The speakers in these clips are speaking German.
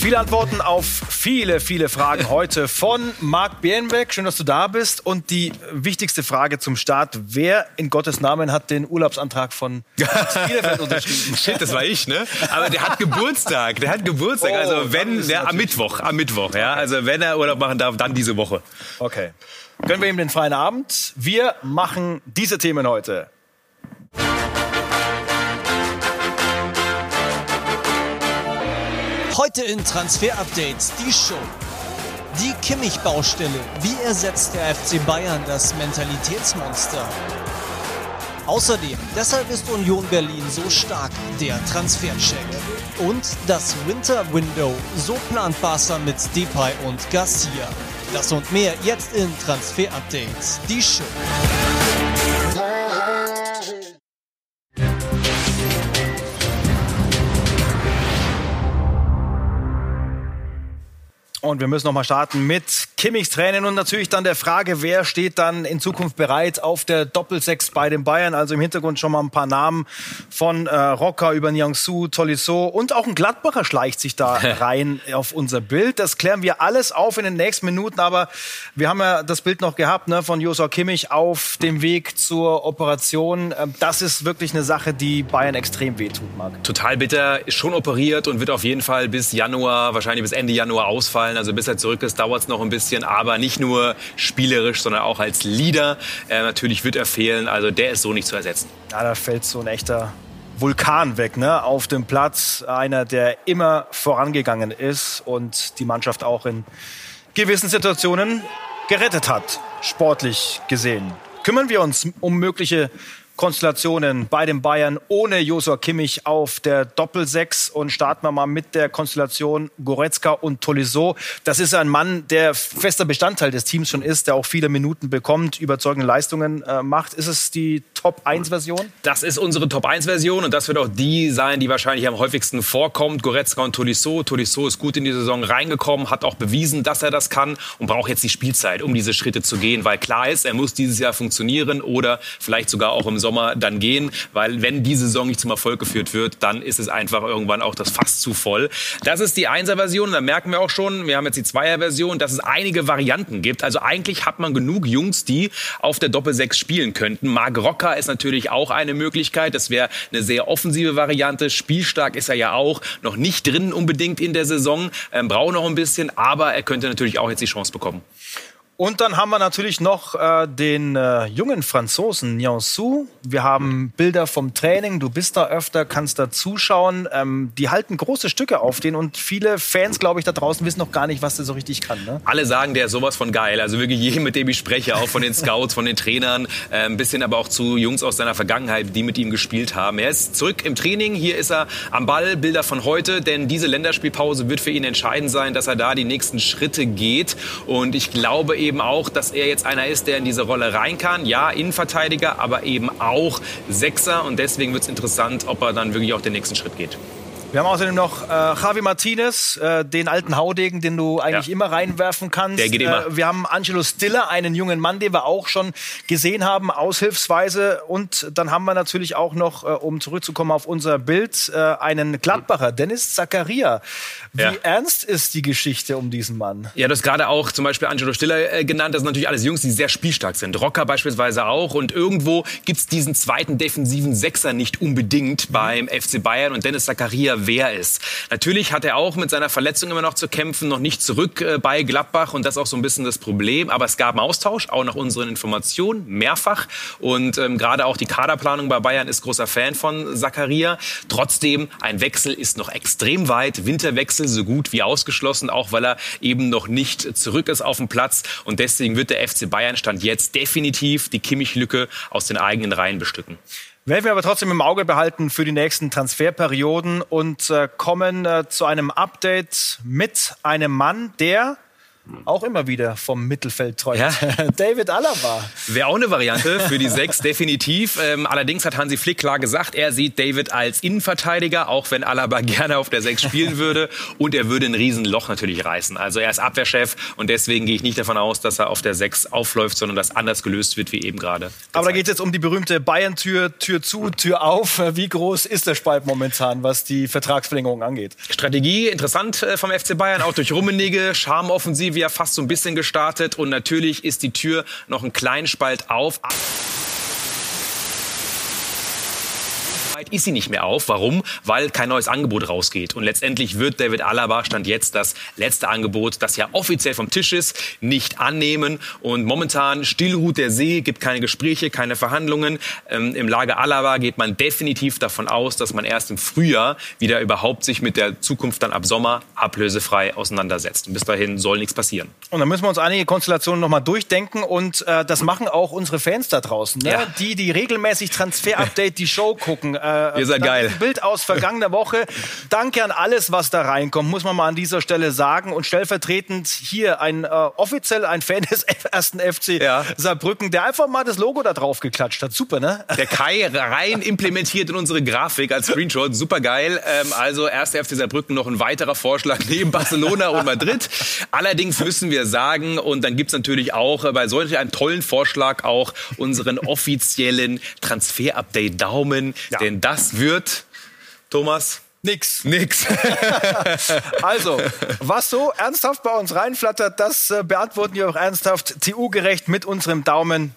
Viele Antworten auf viele, viele Fragen heute von Marc Bierenbeck. Schön, dass du da bist. Und die wichtigste Frage zum Start. Wer in Gottes Namen hat den Urlaubsantrag von Bielefeld unterschrieben? Shit, das war ich, ne? Aber der hat Geburtstag. Der hat Geburtstag. Oh, also wenn, der, am Mittwoch, am Mittwoch, ja. Also wenn er Urlaub machen darf, dann diese Woche. Okay. Gönnen wir ihm den freien Abend. Wir machen diese Themen heute. Heute in Transfer Updates die Show. Die Kimmich-Baustelle. Wie ersetzt der FC Bayern das Mentalitätsmonster? Außerdem, deshalb ist Union Berlin so stark, der Transfercheck. Und das Winter Window. So plant Barca mit Depay und Garcia. Das und mehr jetzt in Transfer Updates. Die Show. Und wir müssen noch mal starten mit Kimmichs Tränen und natürlich dann der Frage, wer steht dann in Zukunft bereit auf der Doppelsechs bei den Bayern. Also im Hintergrund schon mal ein paar Namen von äh, Rocker über Niangsu, Tolisso und auch ein Gladbacher schleicht sich da rein auf unser Bild. Das klären wir alles auf in den nächsten Minuten. Aber wir haben ja das Bild noch gehabt ne, von Josua Kimmich auf dem Weg zur Operation. Ähm, Das ist wirklich eine Sache, die Bayern extrem wehtut, Marc. Total bitter, ist schon operiert und wird auf jeden Fall bis Januar, wahrscheinlich bis Ende Januar ausfallen. Also bis er zurück ist, dauert es noch ein bisschen, aber nicht nur spielerisch, sondern auch als Leader. Äh, natürlich wird er fehlen, also der ist so nicht zu ersetzen. Ja, da fällt so ein echter Vulkan weg, ne? Auf dem Platz. Einer, der immer vorangegangen ist und die Mannschaft auch in gewissen Situationen gerettet hat, sportlich gesehen. Kümmern wir uns um mögliche Konstellationen bei den Bayern ohne Josua Kimmich auf der Doppelsechs und starten wir mal mit der Konstellation Goretzka und Tolisso. Das ist ein Mann, der fester Bestandteil des Teams schon ist, der auch viele Minuten bekommt, überzeugende Leistungen äh, macht. Ist es die Top-1-Version? Das ist unsere Top-1-Version und das wird auch die sein, die wahrscheinlich am häufigsten vorkommt. Goretzka und Tolisso. Tolisso ist gut in die Saison reingekommen, hat auch bewiesen, dass er das kann und braucht jetzt die Spielzeit, um diese Schritte zu gehen, weil klar ist, er muss dieses Jahr funktionieren oder vielleicht sogar auch im Sommer dann gehen, weil wenn die Saison nicht zum Erfolg geführt wird, dann ist es einfach irgendwann auch das Fass zu voll. Das ist die Einser-Version, da merken wir auch schon, wir haben jetzt die Zweier-Version, dass es einige Varianten gibt. Also eigentlich hat man genug Jungs, die auf der Doppel-6 spielen könnten. Marc Rocker ist natürlich auch eine Möglichkeit. Das wäre eine sehr offensive Variante. Spielstark ist er ja auch. Noch nicht drin unbedingt in der Saison. Ähm, braucht noch ein bisschen, aber er könnte natürlich auch jetzt die Chance bekommen. Und dann haben wir natürlich noch äh, den äh, jungen Franzosen Nianzou. Wir haben Bilder vom Training. Du bist da öfter, kannst da zuschauen. Ähm, die halten große Stücke auf den und viele Fans, glaube ich, da draußen wissen noch gar nicht, was der so richtig kann. Ne? Alle sagen, der ist sowas von geil. Also wirklich jedem, mit dem ich spreche, auch von den Scouts, von den Trainern, äh, ein bisschen aber auch zu Jungs aus seiner Vergangenheit, die mit ihm gespielt haben. Er ist zurück im Training. Hier ist er am Ball. Bilder von heute, denn diese Länderspielpause wird für ihn entscheidend sein, dass er da die nächsten Schritte geht. Und ich glaube eben auch, dass er jetzt einer ist, der in diese Rolle rein kann. Ja, Innenverteidiger, aber eben auch Sechser. Und deswegen wird es interessant, ob er dann wirklich auch den nächsten Schritt geht. Wir haben außerdem noch äh, Javi Martinez, äh, den alten Haudegen, den du eigentlich Ja. immer reinwerfen kannst. Der geht immer. Äh, wir haben Angelo Stiller, einen jungen Mann, den wir auch schon gesehen haben, aushilfsweise. Und dann haben wir natürlich auch noch, äh, um zurückzukommen auf unser Bild, äh, einen Gladbacher, Dennis Zakaria. Wie Ja. ernst ist die Geschichte um diesen Mann? Ja, du hast gerade auch zum Beispiel Angelo Stiller äh, genannt. Das sind natürlich alles Jungs, die sehr spielstark sind. Rocker beispielsweise auch. Und irgendwo gibt's diesen zweiten defensiven Sechser nicht unbedingt beim FC Bayern. Und Dennis Zakaria wer ist. Natürlich hat er auch mit seiner Verletzung immer noch zu kämpfen, noch nicht zurück äh, bei Gladbach. Und das ist auch so ein bisschen das Problem. Aber es gab einen Austausch, auch nach unseren Informationen, mehrfach. Und ähm, gerade auch die Kaderplanung bei Bayern ist großer Fan von Zakaria. Trotzdem, ein Wechsel ist noch extrem weit. Winterwechsel so gut wie ausgeschlossen, auch weil er eben noch nicht zurück ist auf dem Platz. Und deswegen wird der FC Bayern Stand jetzt definitiv die Kimmich-Lücke aus den eigenen Reihen bestücken. Werden wir aber trotzdem im Auge behalten für die nächsten Transferperioden und äh, kommen äh, zu einem Update mit einem Mann, der auch immer wieder vom Mittelfeld träumt. Ja. David Alaba. Wäre auch eine Variante für die Sechs, definitiv. Ähm, allerdings hat Hansi Flick klar gesagt, er sieht David als Innenverteidiger, auch wenn Alaba gerne auf der Sechs spielen würde. Und er würde ein Riesenloch natürlich reißen. Also er ist Abwehrchef und deswegen gehe ich nicht davon aus, dass er auf der Sechs aufläuft, sondern dass anders gelöst wird, wie eben gerade. Aber da geht es jetzt um die berühmte Bayern-Tür, Tür zu, Tür auf. Wie groß ist der Spalt momentan, was die Vertragsverlängerung angeht? Strategie interessant äh, vom FC Bayern, auch durch Rummenigge, Charmoffensive ja fast so ein bisschen gestartet und natürlich ist die Tür noch ein kleinen Spalt auf. Ist sie nicht mehr auf. Warum? Weil kein neues Angebot rausgeht. Und letztendlich wird David Alaba Stand jetzt das letzte Angebot, das ja offiziell vom Tisch ist, nicht annehmen. Und momentan stillruht der See, gibt keine Gespräche, keine Verhandlungen. Ähm, Im Lager Alaba geht man definitiv davon aus, dass man erst im Frühjahr wieder überhaupt sich mit der Zukunft dann ab Sommer ablösefrei auseinandersetzt. Und bis dahin soll nichts passieren. Und dann müssen wir uns einige Konstellationen nochmal durchdenken. Und äh, das machen auch unsere Fans da draußen, ne? ja. die, die regelmäßig Transfer-Update, die Show gucken. Äh, äh, Ihr seid geil. Bild aus vergangener Woche. Danke an alles, was da reinkommt, muss man mal an dieser Stelle sagen. Und stellvertretend hier ein äh, offiziell ein Fan des ersten FC ja. Saarbrücken, der einfach mal das Logo da drauf geklatscht hat. Super, ne? Der Kai rein implementiert in unsere Grafik als Screenshot. Super geil. Ähm, also erster FC Saarbrücken noch ein weiterer Vorschlag neben Barcelona und Madrid. Allerdings müssen wir sagen, und dann gibt es natürlich auch bei solch einem tollen Vorschlag auch unseren offiziellen Transfer-Update Daumen. Ja. Denn das wird, Thomas, Nix. Nix. also, was so ernsthaft bei uns reinflattert, das äh, beantworten wir auch ernsthaft TU-gerecht mit unserem Daumen.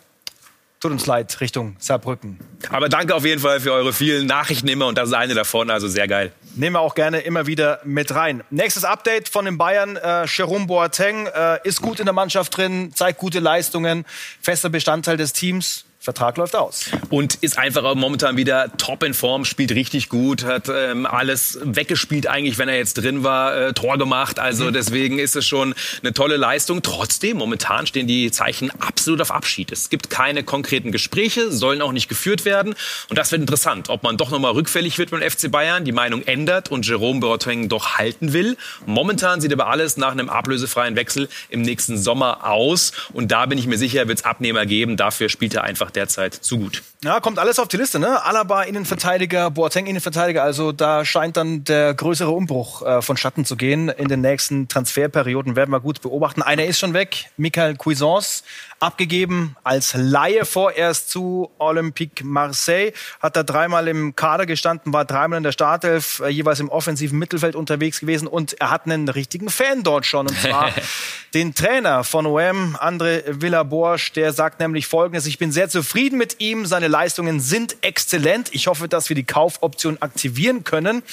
Tut uns leid, Richtung Saarbrücken. Aber danke auf jeden Fall für eure vielen Nachrichten immer und das ist eine davon, also sehr geil. Nehmen wir auch gerne immer wieder mit rein. Nächstes Update von den Bayern. Äh, Jerome Boateng äh, ist gut in der Mannschaft drin, zeigt gute Leistungen, fester Bestandteil des Teams. Vertrag läuft aus. Und ist einfach momentan wieder top in Form, spielt richtig gut, hat ähm, alles weggespielt eigentlich, wenn er jetzt drin war, äh, Tor gemacht. Also mhm. deswegen ist es schon eine tolle Leistung. Trotzdem, momentan stehen die Zeichen absolut auf Abschied. Es gibt keine konkreten Gespräche, sollen auch nicht geführt werden. Und das wird interessant, ob man doch nochmal rückfällig wird beim FC Bayern, die Meinung ändert und Jerome Boateng doch halten will. Momentan sieht aber alles nach einem ablösefreien Wechsel im nächsten Sommer aus. Und da bin ich mir sicher, wird es Abnehmer geben. Dafür spielt er einfach derzeit zu gut. Ja, kommt alles auf die Liste, ne? Alaba Innenverteidiger, Boateng Innenverteidiger. Also da scheint dann der größere Umbruch äh, vonstatten zu gehen. In den nächsten Transferperioden werden wir gut beobachten. Einer ist schon weg, Michael Cuisance abgegeben als Laie vorerst zu Olympique Marseille. Hat da dreimal im Kader gestanden, war dreimal in der Startelf, äh, jeweils im offensiven Mittelfeld unterwegs gewesen und er hat einen richtigen Fan dort schon. Und zwar den Trainer von OM, André Villaborsch, der sagt nämlich folgendes, ich bin sehr zufrieden mit ihm, seine Leistungen sind exzellent. Ich hoffe, dass wir die Kaufoption aktivieren können.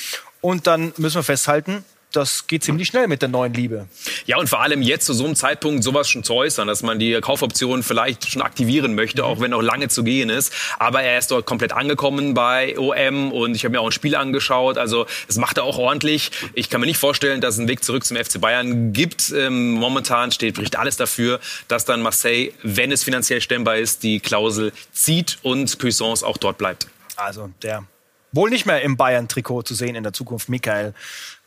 Und dann müssen wir festhalten, das geht ziemlich schnell mit der neuen Liebe. Ja, und vor allem jetzt zu so einem Zeitpunkt sowas schon zu äußern, dass man die Kaufoption vielleicht schon aktivieren möchte, auch wenn noch lange zu gehen ist. Aber er ist dort komplett angekommen bei OM und ich habe mir auch ein Spiel angeschaut. Also es macht er auch ordentlich. Ich kann mir nicht vorstellen, dass es einen Weg zurück zum FC Bayern gibt. Ähm, momentan steht bricht alles dafür, dass dann Marseille, wenn es finanziell stemmbar ist, die Klausel zieht und Cuisance auch dort bleibt. Also der wohl nicht mehr im Bayern-Trikot zu sehen in der Zukunft, Michael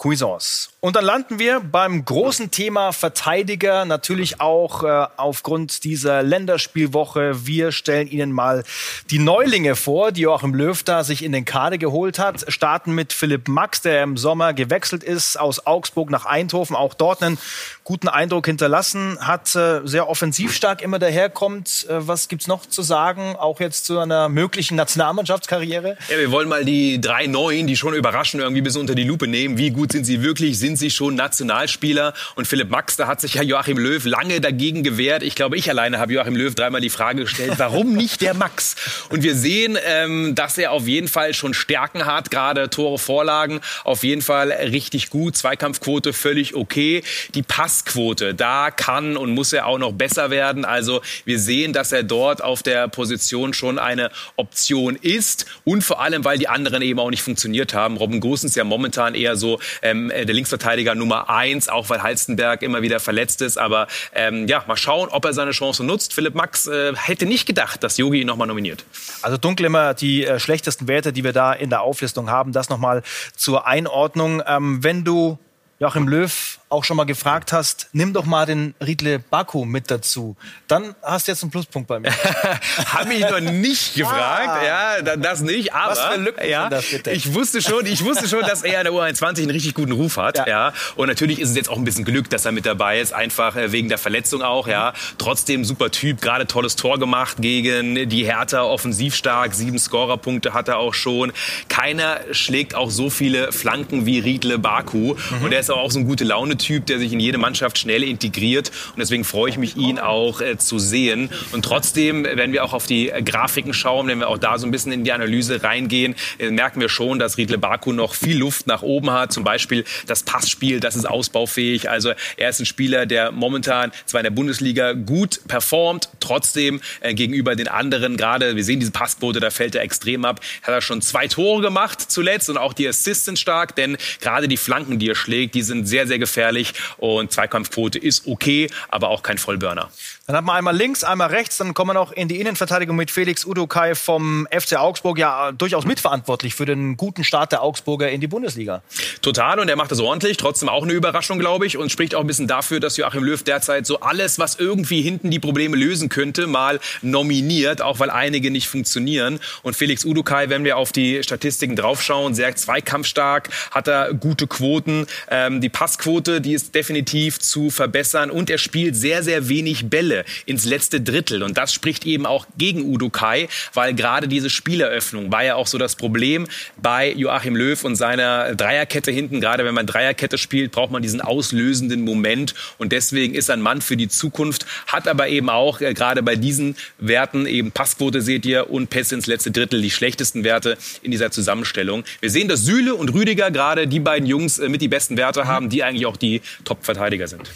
Cuisance. Und dann landen wir beim großen Thema Verteidiger, natürlich auch äh, aufgrund dieser Länderspielwoche. Wir stellen Ihnen mal die Neulinge vor, die Joachim Löw da sich in den Kader geholt hat. Starten mit Philipp Max, der im Sommer gewechselt ist aus Augsburg nach Eindhoven, auch dort einen guten Eindruck hinterlassen, hat äh, sehr offensivstark immer daherkommt. Äh, was gibt's noch zu sagen, auch jetzt zu einer möglichen Nationalmannschaftskarriere? Ja, wir wollen mal die drei Neuen, die schon überraschen, irgendwie bis unter die Lupe nehmen. Wie gut sind sie wirklich? Sind sie schon Nationalspieler? Und Philipp Max, da hat sich ja Joachim Löw lange dagegen gewehrt. Ich glaube, ich alleine habe Joachim Löw dreimal die Frage gestellt, warum nicht der Max? Und wir sehen, ähm, dass er auf jeden Fall schon Stärken hat, gerade Tore, Vorlagen, auf jeden Fall richtig gut. Zweikampfquote völlig okay. Die Passquote, da kann und muss er auch noch besser werden. Also wir sehen, dass er dort auf der Position schon eine Option ist und vor allem, weil die anderen eben auch nicht funktioniert haben. Robin Gosens ja momentan eher so ähm, äh, der Linksverteidiger Nummer eins, auch weil Halstenberg immer wieder verletzt ist. Aber ähm, ja, mal schauen, ob er seine Chance nutzt. Philipp Max äh, hätte nicht gedacht, dass Yogi ihn nochmal nominiert. Also dunkel immer die äh, schlechtesten Werte, die wir da in der Auflistung haben. Das nochmal zur Einordnung. Ähm, wenn du Joachim Löw auch schon mal gefragt hast, nimm doch mal den Riedle Baku mit dazu. Dann hast du jetzt einen Pluspunkt bei mir. Habe ich noch nicht gefragt, ah. ja, das nicht, aber Was für Lücken ja, das bitte? ich wusste schon, ich wusste schon, dass er in der U21 einen richtig guten Ruf hat, ja. ja. Und natürlich ist es jetzt auch ein bisschen Glück, dass er mit dabei ist, einfach äh, wegen der Verletzung auch, ja. Trotzdem super Typ, gerade tolles Tor gemacht gegen die Hertha, offensiv stark, sieben Scorerpunkte hat er auch schon. Keiner schlägt auch so viele Flanken wie Riedle Baku mhm. und er ist auch so ein gute Laune-Typ, der sich in jede Mannschaft schnell integriert und deswegen freue ich mich, ihn auch äh, zu sehen. Und trotzdem, wenn wir auch auf die äh, Grafiken schauen, wenn wir auch da so ein bisschen in die Analyse reingehen, äh, merken wir schon, dass Riedle Baku noch viel Luft nach oben hat. Zum Beispiel das Passspiel, das ist ausbaufähig. Also er ist ein Spieler, der momentan zwar in der Bundesliga gut performt, trotzdem äh, gegenüber den anderen, gerade wir sehen diese Passquote, da fällt er extrem ab, hat er schon zwei Tore gemacht zuletzt und auch die Assists sind stark, denn gerade die Flanken, die er schlägt, die sind sehr, sehr gefährlich und Zweikampfquote ist okay, aber auch kein Vollburner. Dann hat man einmal links, einmal rechts, dann kommen wir noch in die Innenverteidigung mit Felix Udokai vom FC Augsburg, ja durchaus mitverantwortlich für den guten Start der Augsburger in die Bundesliga. Total und er macht das ordentlich, trotzdem auch eine Überraschung, glaube ich, und spricht auch ein bisschen dafür, dass Joachim Löw derzeit so alles, was irgendwie hinten die Probleme lösen könnte, mal nominiert, auch weil einige nicht funktionieren. Und Felix Udokai, wenn wir auf die Statistiken draufschauen, sehr zweikampfstark, hat er gute Quoten, ähm, die Passquote, die ist definitiv zu verbessern und er spielt sehr, sehr wenig Bälle Bälle ins letzte Drittel. Und das spricht eben auch gegen Udo Kai, weil gerade diese Spieleröffnung war ja auch so das Problem bei Joachim Löw und seiner Dreierkette hinten. Gerade wenn man Dreierkette spielt, braucht man diesen auslösenden Moment. Und deswegen ist ein Mann für die Zukunft, hat aber eben auch äh, gerade bei diesen Werten eben Passquote seht ihr und Pässe ins letzte Drittel die schlechtesten Werte in dieser Zusammenstellung. Wir sehen, dass Süle und Rüdiger gerade die beiden Jungs äh, mit die besten Werte haben, die eigentlich auch die Top-Verteidiger sind.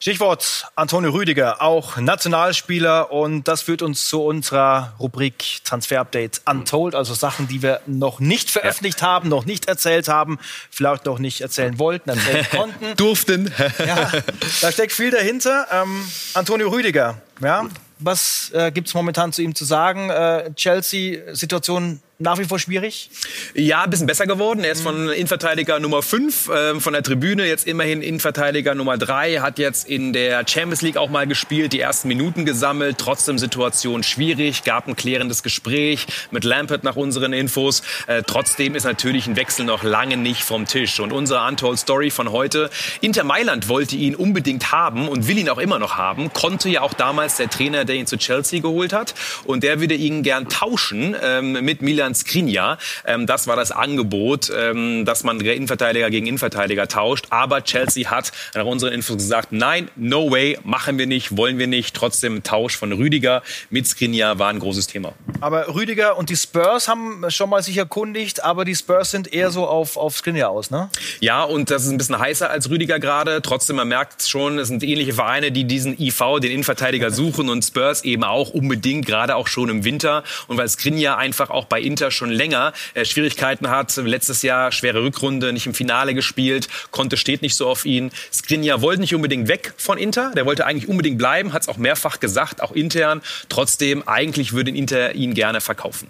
Stichwort Antonio Rüdiger, auch Nationalspieler und das führt uns zu unserer Rubrik Transfer Update Untold, also Sachen, die wir noch nicht veröffentlicht ja. haben, noch nicht erzählt haben, vielleicht noch nicht erzählen wollten, erzählen konnten. Durften. ja, da steckt viel dahinter. Ähm, Antonio Rüdiger, ja, was äh, gibt es momentan zu ihm zu sagen? Äh, Chelsea-Situation nach wie vor schwierig? Ja, ein bisschen besser geworden. Er ist von Innenverteidiger Nummer 5 äh, von der Tribüne, jetzt immerhin Innenverteidiger Nummer 3, hat jetzt in der Champions League auch mal gespielt, die ersten Minuten gesammelt, trotzdem Situation schwierig, gab ein klärendes Gespräch mit Lampert nach unseren Infos. Äh, trotzdem ist natürlich ein Wechsel noch lange nicht vom Tisch. Und unsere Untold Story von heute, Inter Mailand wollte ihn unbedingt haben und will ihn auch immer noch haben, konnte ja auch damals der Trainer, der ihn zu Chelsea geholt hat und der würde ihn gern tauschen ähm, mit Milan Milan Skriniar. Ähm, das war das Angebot, ähm, dass man Innenverteidiger gegen Innenverteidiger tauscht. Aber Chelsea hat nach unseren Infos gesagt, nein, no way, machen wir nicht, wollen wir nicht. Trotzdem Tausch von Rüdiger mit Skriniar war ein großes Thema. Aber Rüdiger und die Spurs haben schon mal sich erkundigt, aber die Spurs sind eher so auf, auf Skriniar aus, ne? Ja, und das ist ein bisschen heißer als Rüdiger gerade. Trotzdem, man merkt schon, es sind ähnliche Vereine, die diesen IV, den Innenverteidiger suchen und Spurs eben auch unbedingt, gerade auch schon im Winter. Und weil Skriniar einfach auch bei Inter Inter schon länger äh, Schwierigkeiten hat. Letztes Jahr schwere Rückrunde, nicht im Finale gespielt, konnte steht nicht so auf ihn. Skriniar wollte nicht unbedingt weg von Inter, der wollte eigentlich unbedingt bleiben, hat es auch mehrfach gesagt, auch intern. Trotzdem, eigentlich würde Inter ihn gerne verkaufen.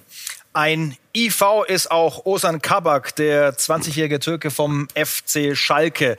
Ein IV ist auch Osan Kabak, der 20-jährige Türke vom FC Schalke.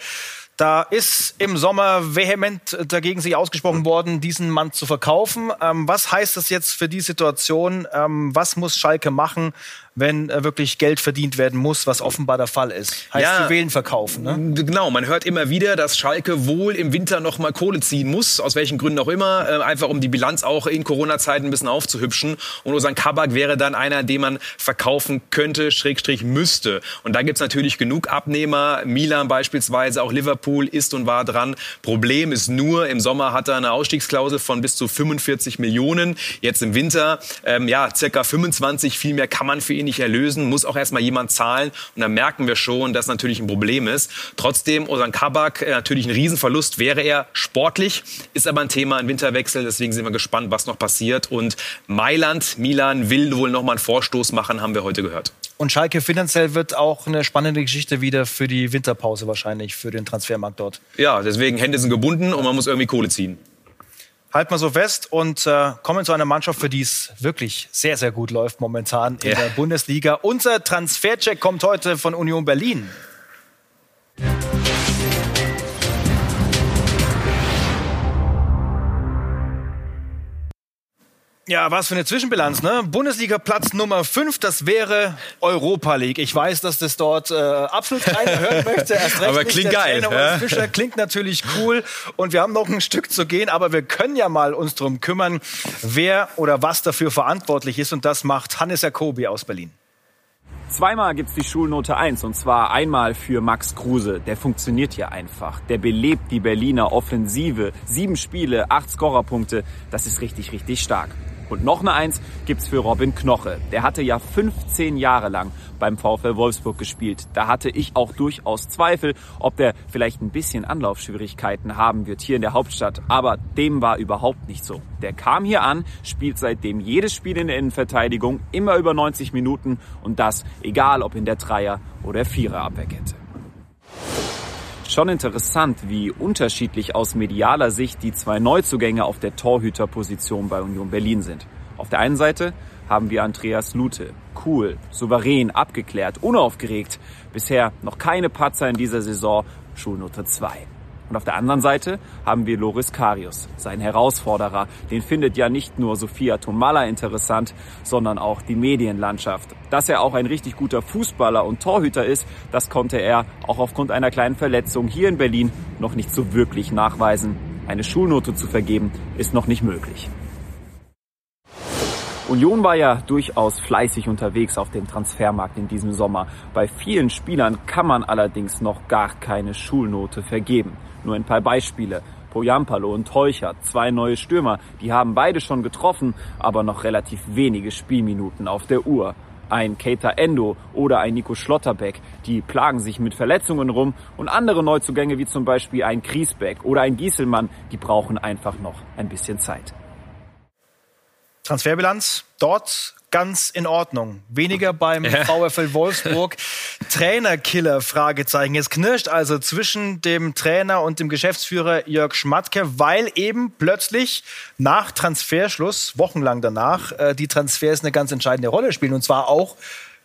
Da ist im Sommer vehement dagegen sich ausgesprochen worden, diesen Mann zu verkaufen. Ähm, was heißt das jetzt für die Situation? Ähm, was muss Schalke machen? wenn äh, wirklich Geld verdient werden muss, was offenbar der Fall ist. Heißt ja, Juwelen verkaufen. Ne? Genau, man hört immer wieder, dass Schalke wohl im Winter noch mal Kohle ziehen muss, aus welchen Gründen auch immer, äh, einfach um die Bilanz auch in Corona-Zeiten ein bisschen aufzuhübschen. Und Osan Kabak wäre dann einer, den man verkaufen könnte, Schrägstrich müsste. Und da gibt's natürlich genug Abnehmer. Milan beispielsweise, auch Liverpool ist und war dran. Problem ist nur, im Sommer hat er eine Ausstiegsklausel von bis zu 45 Millionen. Jetzt im Winter, ähm, ja, circa 25, viel mehr kann man für ihn nicht erlösen, muss auch erstmal jemand zahlen. Und dann merken wir schon, dass natürlich ein Problem ist. Trotzdem, Osan Kabak, äh, natürlich ein Riesenverlust wäre er sportlich, ist aber ein Thema, ein Winterwechsel. Deswegen sind wir gespannt, was noch passiert. Und Mailand, Milan will wohl noch mal einen Vorstoß machen, haben wir heute gehört. Und Schalke finanziell wird auch eine spannende Geschichte wieder für die Winterpause wahrscheinlich, für den Transfermarkt dort. Ja, deswegen Hände sind gebunden und man muss irgendwie Kohle ziehen. Halt mal so fest und äh, kommen zu einer Mannschaft, für die es wirklich sehr, sehr gut läuft momentan in ja. der Bundesliga. Unser Transfercheck kommt heute von Union Berlin. Ja, was für eine Zwischenbilanz, ne? Bundesliga Platz Nummer 5, das wäre Europa League. Ich weiß, dass das dort äh, absolut keiner hören möchte. Erst recht aber klingt geil. Ja? Fischer klingt natürlich cool und wir haben noch ein Stück zu gehen, aber wir können ja mal uns drum kümmern, wer oder was dafür verantwortlich ist und das macht Hannes Jacobi aus Berlin. Zweimal gibt's die Schulnote 1 und zwar einmal für Max Kruse. Der funktioniert hier einfach. Der belebt die Berliner Offensive. Sieben Spiele, acht Scorerpunkte. Das ist richtig, richtig stark. Und noch eine Eins gibt's für Robin Knoche. Der hatte ja 15 Jahre lang beim VfL Wolfsburg gespielt. Da hatte ich auch durchaus Zweifel, ob der vielleicht ein bisschen Anlaufschwierigkeiten haben wird hier in der Hauptstadt. Aber dem war überhaupt nicht so. Der kam hier an, spielt seitdem jedes Spiel in der Innenverteidigung, immer über 90 Minuten und das egal ob in der Dreier- oder Vierer-Abwehrkette. Schon interessant, wie unterschiedlich aus medialer Sicht die zwei Neuzugänge auf der Torhüterposition bei Union Berlin sind. Auf der einen Seite haben wir Andreas Lute. Cool, souverän, abgeklärt, unaufgeregt. Bisher noch keine Patzer in dieser Saison, Schulnote 2. Und auf der anderen Seite haben wir Loris Karius, sein Herausforderer. Den findet ja nicht nur Sofia Tomalla interessant, sondern auch die Medienlandschaft. Dass er auch ein richtig guter Fußballer und Torhüter ist, das konnte er auch aufgrund einer kleinen Verletzung hier in Berlin noch nicht so wirklich nachweisen. Eine Schulnote zu vergeben ist noch nicht möglich. Union war ja durchaus fleißig unterwegs auf dem Transfermarkt in diesem Sommer. Bei vielen Spielern kann man allerdings noch gar keine Schulnote vergeben. Nur ein paar Beispiele. Poyampalo und Teucher, zwei neue Stürmer, die haben beide schon getroffen, aber noch relativ wenige Spielminuten auf der Uhr. Ein Keita Endo oder ein Nico Schlotterbeck, die plagen sich mit Verletzungen rum und andere Neuzugänge wie zum Beispiel ein Griesbeck oder ein Gieselmann, die brauchen einfach noch ein bisschen Zeit. Transferbilanz dort ganz in Ordnung. Weniger beim ja. VfL Wolfsburg. Trainerkiller, Fragezeichen. Es knirscht also zwischen dem Trainer und dem Geschäftsführer Jörg Schmatke, weil eben plötzlich nach Transferschluss, wochenlang danach, äh, die Transfers eine ganz entscheidende Rolle spielen. Und zwar auch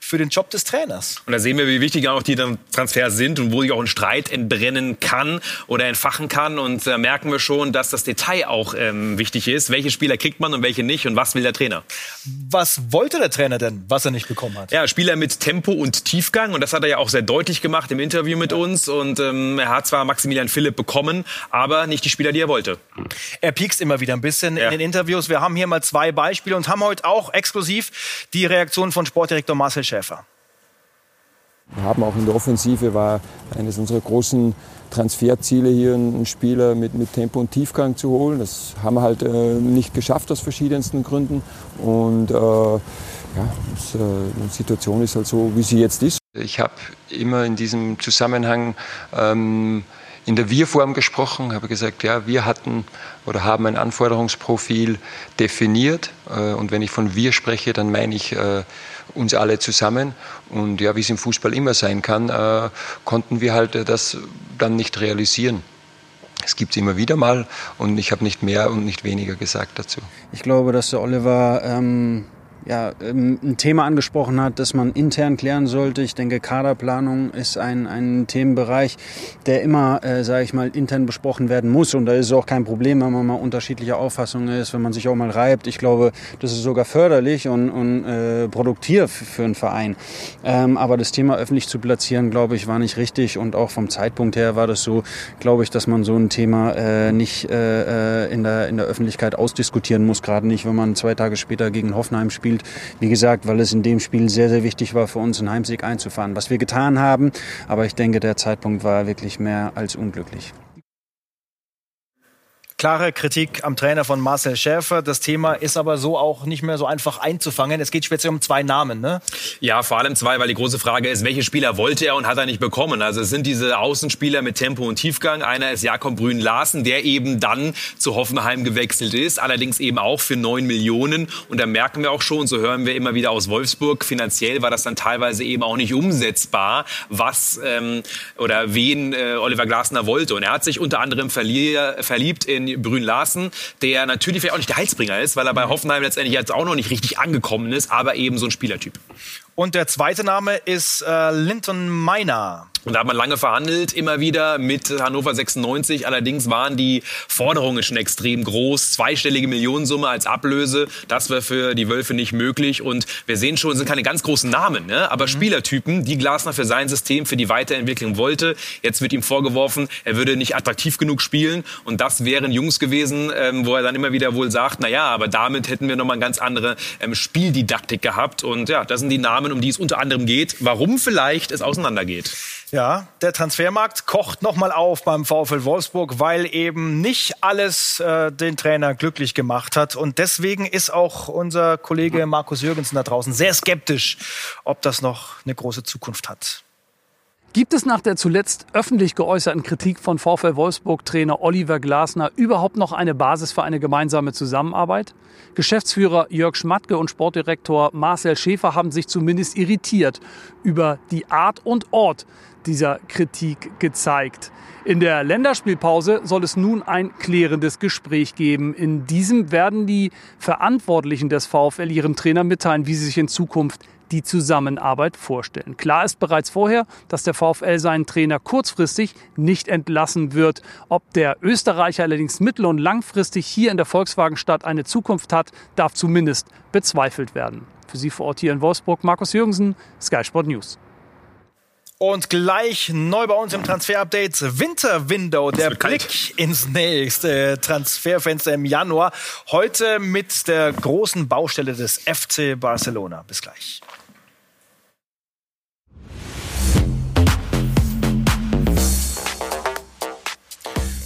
für den Job des Trainers. Und da sehen wir, wie wichtig auch die Transfers sind und wo sich auch ein Streit entbrennen kann oder entfachen kann. Und da merken wir schon, dass das Detail auch ähm, wichtig ist. Welche Spieler kriegt man und welche nicht und was will der Trainer? Was wollte der Trainer denn, was er nicht bekommen hat? Ja, Spieler mit Tempo und Tiefgang. Und das hat er ja auch sehr deutlich gemacht im Interview mit ja. uns. Und ähm, er hat zwar Maximilian Philipp bekommen, aber nicht die Spieler, die er wollte. Er piekst immer wieder ein bisschen ja. in den Interviews. Wir haben hier mal zwei Beispiele und haben heute auch exklusiv die Reaktion von Sportdirektor Marcel Schäfer Schäfer. Wir haben auch in der Offensive war eines unserer großen Transferziele hier einen Spieler mit, mit Tempo und Tiefgang zu holen. Das haben wir halt äh, nicht geschafft aus verschiedensten Gründen. Und äh, ja, das, äh, die Situation ist halt so, wie sie jetzt ist. Ich habe immer in diesem Zusammenhang ähm, in der Wir-Form gesprochen, habe gesagt, ja, wir hatten oder haben ein Anforderungsprofil definiert. Äh, und wenn ich von wir spreche, dann meine ich äh, uns alle zusammen. Und ja, wie es im Fußball immer sein kann, äh, konnten wir halt das dann nicht realisieren. Es gibt es immer wieder mal und ich habe nicht mehr und nicht weniger gesagt dazu. Ich glaube, dass der Oliver ähm, ja, ähm, ein Thema angesprochen hat, das man intern klären sollte. Ich denke, Kaderplanung ist ein, ein Themenbereich, der immer, äh, sage ich mal, intern besprochen werden muss. Und da ist es auch kein Problem, wenn man mal unterschiedlicher Auffassung ist, wenn man sich auch mal reibt. Ich glaube, das ist sogar förderlich und, und äh, produktiv für einen Verein. Ähm, aber das Thema öffentlich zu platzieren, glaube ich, war nicht richtig. Und auch vom Zeitpunkt her war das so, glaube ich, dass man so ein Thema äh, nicht äh, äh in, der, in der Öffentlichkeit ausdiskutieren muss. Gerade nicht, wenn man zwei Tage später gegen Hoffenheim spielt gespielt. Wie gesagt, weil es in dem Spiel sehr, sehr wichtig war für uns, einen Heimsieg einzufahren. Was wir getan haben, aber ich denke, der Zeitpunkt war wirklich mehr als unglücklich. Klare Kritik am Trainer von Marcel Schäfer. Das Thema ist aber so auch nicht mehr so einfach einzufangen. Es geht speziell um zwei Namen, ne? Ja, vor allem zwei, weil die große Frage ist, welche Spieler wollte er und hat er nicht bekommen? Also es sind diese Außenspieler mit Tempo und Tiefgang. Einer ist Jakob Brün-Larsen, der eben dann zu Hoffenheim gewechselt ist, allerdings eben auch für neun Millionen. Und da merken wir auch schon, so hören wir immer wieder aus Wolfsburg, finanziell war das dann teilweise eben auch nicht umsetzbar, was ähm, oder wen äh, Oliver Glasner wollte. Und er hat sich unter anderem verliebt in Brün Larsen, der natürlich vielleicht auch nicht der Heilsbringer ist, weil er bei Hoffenheim letztendlich jetzt auch noch nicht richtig angekommen ist, aber eben so ein Spielertyp. Und der zweite Name ist äh, Linton Miner. Und da hat man lange verhandelt, immer wieder mit Hannover 96. Allerdings waren die Forderungen schon extrem groß. Zweistellige Millionensumme als Ablöse, das wäre für die Wölfe nicht möglich. Und wir sehen schon, es sind keine ganz großen Namen, ne? aber mhm. Spielertypen, die Glasner für sein System, für die Weiterentwicklung wollte. Jetzt wird ihm vorgeworfen, er würde nicht attraktiv genug spielen. Und das wären Jungs gewesen, ähm, wo er dann immer wieder wohl sagt, na ja, aber damit hätten wir nochmal eine ganz andere ähm, Spieldidaktik gehabt. Und ja, das sind die Namen, um die es unter anderem geht. Warum vielleicht es auseinandergeht. Ja, der Transfermarkt kocht nochmal auf beim VfL Wolfsburg, weil eben nicht alles äh, den Trainer glücklich gemacht hat. Und deswegen ist auch unser Kollege Markus Jürgensen da draußen sehr skeptisch, ob das noch eine große Zukunft hat. Gibt es nach der zuletzt öffentlich geäußerten Kritik von VfL Wolfsburg-Trainer Oliver Glasner überhaupt noch eine Basis für eine gemeinsame Zusammenarbeit? Geschäftsführer Jörg Schmatke und Sportdirektor Marcel Schäfer haben sich zumindest irritiert über die Art und Ort dieser Kritik gezeigt. In der Länderspielpause soll es nun ein klärendes Gespräch geben. In diesem werden die Verantwortlichen des VfL ihrem Trainer mitteilen, wie sie sich in Zukunft die Zusammenarbeit vorstellen. Klar ist bereits vorher, dass der VfL seinen Trainer kurzfristig nicht entlassen wird. Ob der Österreicher allerdings mittel- und langfristig hier in der Volkswagenstadt eine Zukunft hat, darf zumindest bezweifelt werden. Für Sie vor Ort hier in Wolfsburg, Markus Jürgensen, Sky Sport News. Und gleich neu bei uns im Transfer-Update Winter Window, der Blick ins nächste Transferfenster im Januar. Heute mit der großen Baustelle des FC Barcelona. Bis gleich.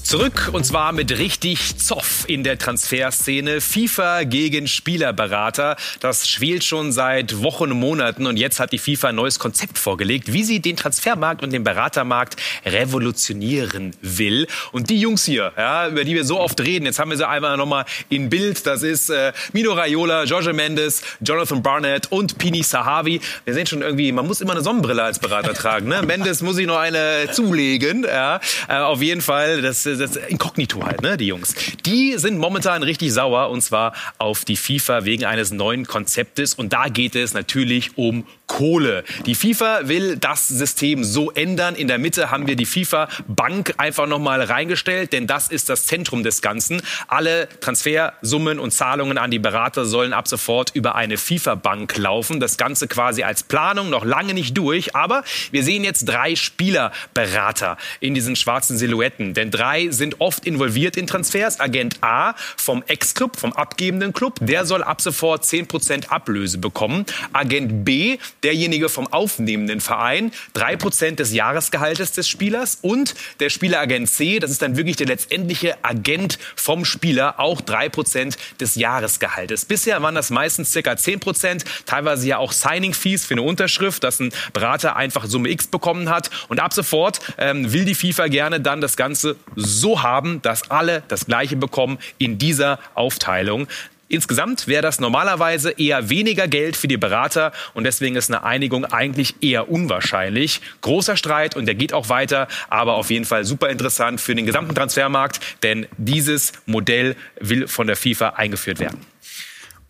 Zurück und zwar mit richtig Zoff in der Transferszene. FIFA gegen Spielerberater. Das schwelt schon seit Wochen und Monaten und jetzt hat die FIFA ein neues Konzept vorgelegt, wie sie den Transfermarkt und den Beratermarkt revolutionieren will. Und die Jungs hier, ja, über die wir so oft reden, jetzt haben wir sie einmal nochmal in Bild. Das ist äh, Mino Raiola, Jorge Mendes, Jonathan Barnett und Pini Sahavi. Wir sehen schon irgendwie, man muss immer eine Sonnenbrille als Berater tragen. Ne? Mendes muss ich noch eine zulegen. Ja. Äh, auf jeden Fall, das das Inkognito halt, ne, die Jungs. Die sind momentan richtig sauer und zwar auf die FIFA wegen eines neuen Konzeptes und da geht es natürlich um Kohle. Die FIFA will das System so ändern. In der Mitte haben wir die FIFA Bank einfach nochmal reingestellt, denn das ist das Zentrum des Ganzen. Alle Transfersummen und Zahlungen an die Berater sollen ab sofort über eine FIFA Bank laufen. Das Ganze quasi als Planung noch lange nicht durch, aber wir sehen jetzt drei Spielerberater in diesen schwarzen Silhouetten, denn drei sind oft involviert in Transfers. Agent A vom Ex-Club, vom abgebenden Club, der soll ab sofort 10% Ablöse bekommen. Agent B, derjenige vom aufnehmenden Verein, 3% des Jahresgehaltes des Spielers und der Spieleragent C, das ist dann wirklich der letztendliche Agent vom Spieler, auch 3% des Jahresgehaltes. Bisher waren das meistens circa 10%, teilweise ja auch Signing-Fees für eine Unterschrift, dass ein Berater einfach Summe X bekommen hat. Und ab sofort ähm, will die FIFA gerne dann das Ganze so haben, dass alle das Gleiche bekommen in dieser Aufteilung. Insgesamt wäre das normalerweise eher weniger Geld für die Berater und deswegen ist eine Einigung eigentlich eher unwahrscheinlich. Großer Streit und der geht auch weiter, aber auf jeden Fall super interessant für den gesamten Transfermarkt, denn dieses Modell will von der FIFA eingeführt werden.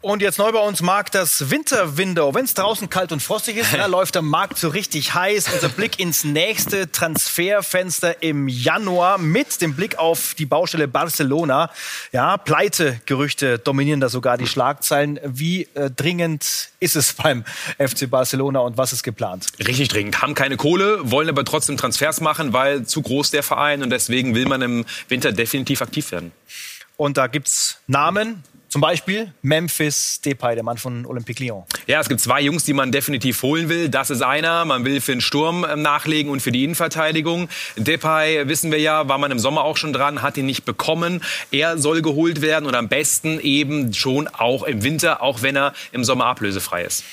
Und jetzt neu bei uns, Marc, das Winterwindow. Wenn es draußen kalt und frostig ist, da läuft der Markt so richtig heiß. Unser Blick ins nächste Transferfenster im Januar mit dem Blick auf die Baustelle Barcelona. Ja, Pleite-Gerüchte dominieren da sogar die Schlagzeilen. Wie äh, dringend ist es beim FC Barcelona und was ist geplant? Richtig dringend. Haben keine Kohle, wollen aber trotzdem Transfers machen, weil zu groß der Verein und deswegen will man im Winter definitiv aktiv werden. Und da gibt's Namen, zum Beispiel Memphis Depay, der Mann von Olympique Lyon. Ja, es gibt zwei Jungs, die man definitiv holen will. Das ist einer. Man will für den Sturm ähm, nachlegen und für die Innenverteidigung. Depay, wissen wir ja, war man im Sommer auch schon dran, hat ihn nicht bekommen. Er soll geholt werden und am besten eben schon auch im Winter, auch wenn er im Sommer ablösefrei ist.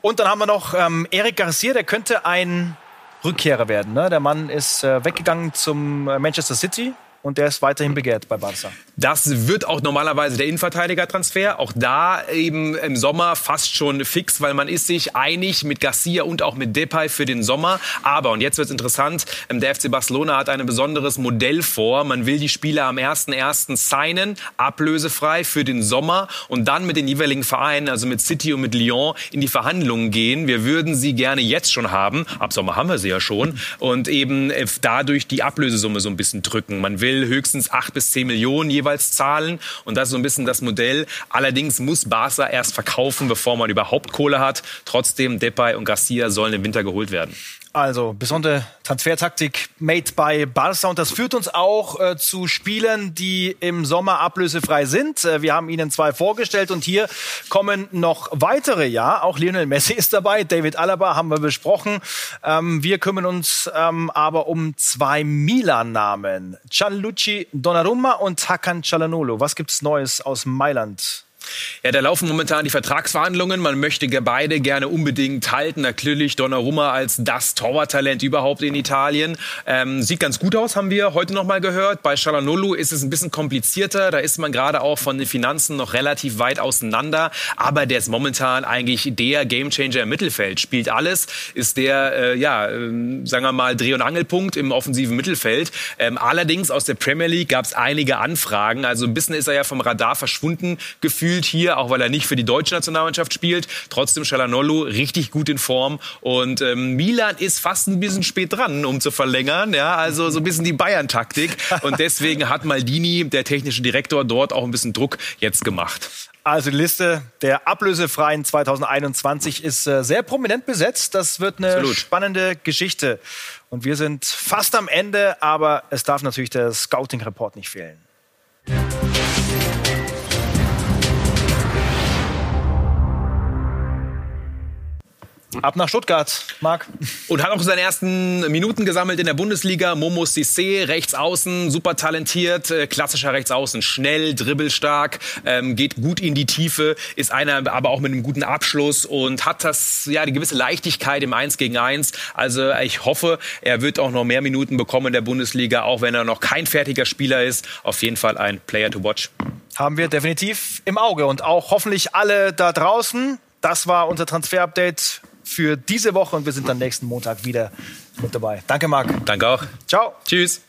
Und dann haben wir noch ähm, Eric Garcia, der könnte ein Rückkehrer werden. Ne? Der Mann ist äh, weggegangen zum äh, Manchester City und der ist weiterhin begehrt bei Barca. Das wird auch normalerweise der Innenverteidiger-Transfer. Auch da eben im Sommer fast schon fix, weil man ist sich einig mit Garcia und auch mit Depay für den Sommer. Aber, und jetzt wird es interessant, ähm, der FC Barcelona hat ein besonderes Modell vor. Man will die Spieler am 1.1. signen, ablösefrei für den Sommer und dann mit den jeweiligen Vereinen, also mit City und mit Lyon, in die Verhandlungen gehen. Wir würden sie gerne jetzt schon haben. Ab Sommer haben wir sie ja schon. Und eben äh, dadurch die Ablösesumme so ein bisschen drücken. Man will höchstens 8 bis 10 Millionen jeweils jeweils zahlen. Und das ist so ein bisschen das Modell. Allerdings muss Barca erst verkaufen, bevor man überhaupt Kohle hat. Trotzdem, Depay und Garcia sollen im Winter geholt werden. Also besondere Transfertaktik made by Barca und das führt uns auch äh, zu Spielern, die im Sommer ablösefrei sind. Äh, wir haben Ihnen zwei vorgestellt und hier kommen noch weitere. Ja, auch Lionel Messi ist dabei, David Alaba haben wir besprochen. Ähm, wir kümmern uns ähm, aber um zwei Milan-Namen: Gianluigi Donnarumma und Hakan Çalhanoğlu. Was gibt's Neues aus Mailand? Ja, da laufen momentan die Vertragsverhandlungen. Man möchte beide gerne unbedingt halten. Natürlich Donnarumma als das Torwarttalent überhaupt in Italien. Ähm, sieht ganz gut aus, haben wir heute noch mal gehört. Bei Chalanolu ist es ein bisschen komplizierter. Da ist man gerade auch von den Finanzen noch relativ weit auseinander. Aber der ist momentan eigentlich der Gamechanger im Mittelfeld. Spielt alles, ist der, äh, ja, äh, sagen wir mal, Dreh- und Angelpunkt im offensiven Mittelfeld. Ähm, allerdings aus der Premier League gab es einige Anfragen. Also ein bisschen ist er ja vom Radar verschwunden gefühlt gefühlt hier, auch weil er nicht für die deutsche Nationalmannschaft spielt. Trotzdem Chalanolo richtig gut in Form. Und ähm, Milan ist fast ein bisschen spät dran, um zu verlängern. Ja, also so ein bisschen die Bayern-Taktik. Und deswegen hat Maldini, der technische Direktor, dort auch ein bisschen Druck jetzt gemacht. Also die Liste der Ablösefreien 2021 ist äh, sehr prominent besetzt. Das wird eine Absolut. spannende Geschichte. Und wir sind fast am Ende, aber es darf natürlich der Scouting-Report nicht fehlen. Ab nach Stuttgart, Marc. Und hat auch seine ersten Minuten gesammelt in der Bundesliga. Momo Sissé, rechts außen, super talentiert, äh, klassischer rechts außen, schnell, dribbelstark, ähm, geht gut in die Tiefe, ist einer aber auch mit einem guten Abschluss und hat das, ja, die gewisse Leichtigkeit im 1 gegen 1. Also ich hoffe, er wird auch noch mehr Minuten bekommen in der Bundesliga, auch wenn er noch kein fertiger Spieler ist. Auf jeden Fall ein Player to watch. Haben wir definitiv im Auge und auch hoffentlich alle da draußen. Das war unser Transfer-Update für diese Woche und wir sind dann nächsten Montag wieder mit dabei. Danke, Marc. Danke auch. Ciao. Tschüss.